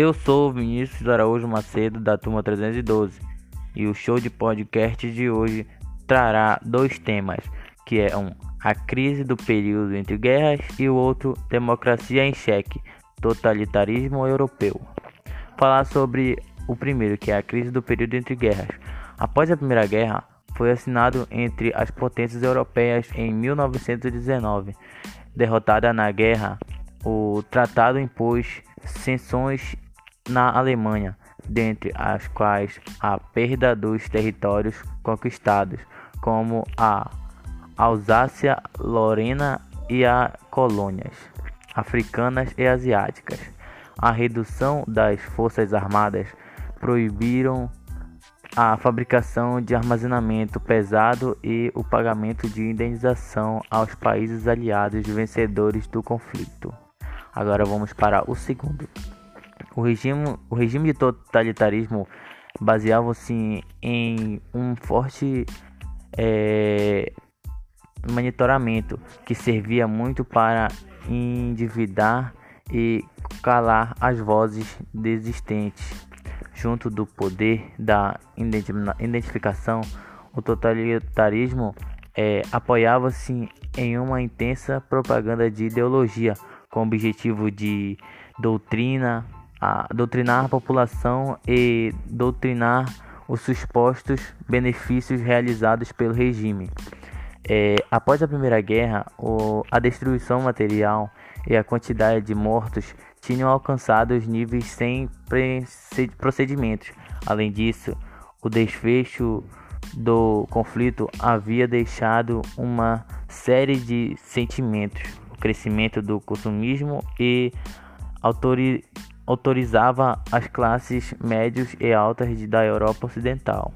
Eu sou Vinícius Araújo Macedo, da turma 312, e o show de podcast de hoje trará dois temas, que é um a crise do período entre guerras e o outro democracia em xeque, totalitarismo europeu. Falar sobre o primeiro, que é a crise do período entre guerras. Após a Primeira Guerra, foi assinado entre as potências europeias em 1919. Derrotada na guerra, o tratado impôs sanções na Alemanha, dentre as quais a perda dos territórios conquistados, como a Alsácia, Lorena e as colônias africanas e asiáticas. A redução das forças armadas proibiram a fabricação de armazenamento pesado e o pagamento de indenização aos países aliados vencedores do conflito. Agora vamos para o segundo. O regime, o regime de totalitarismo baseava-se em um forte é, monitoramento que servia muito para endividar e calar as vozes desistentes. Junto do poder da identificação, o totalitarismo é, apoiava-se em uma intensa propaganda de ideologia com objetivo de doutrina, a doutrinar a população e doutrinar os supostos benefícios realizados pelo regime. É, após a Primeira Guerra, o, a destruição material e a quantidade de mortos tinham alcançado os níveis sem procedimentos. Além disso, o desfecho do conflito havia deixado uma série de sentimentos, o crescimento do consumismo e autori autorizava as classes médias e altas da Europa Ocidental.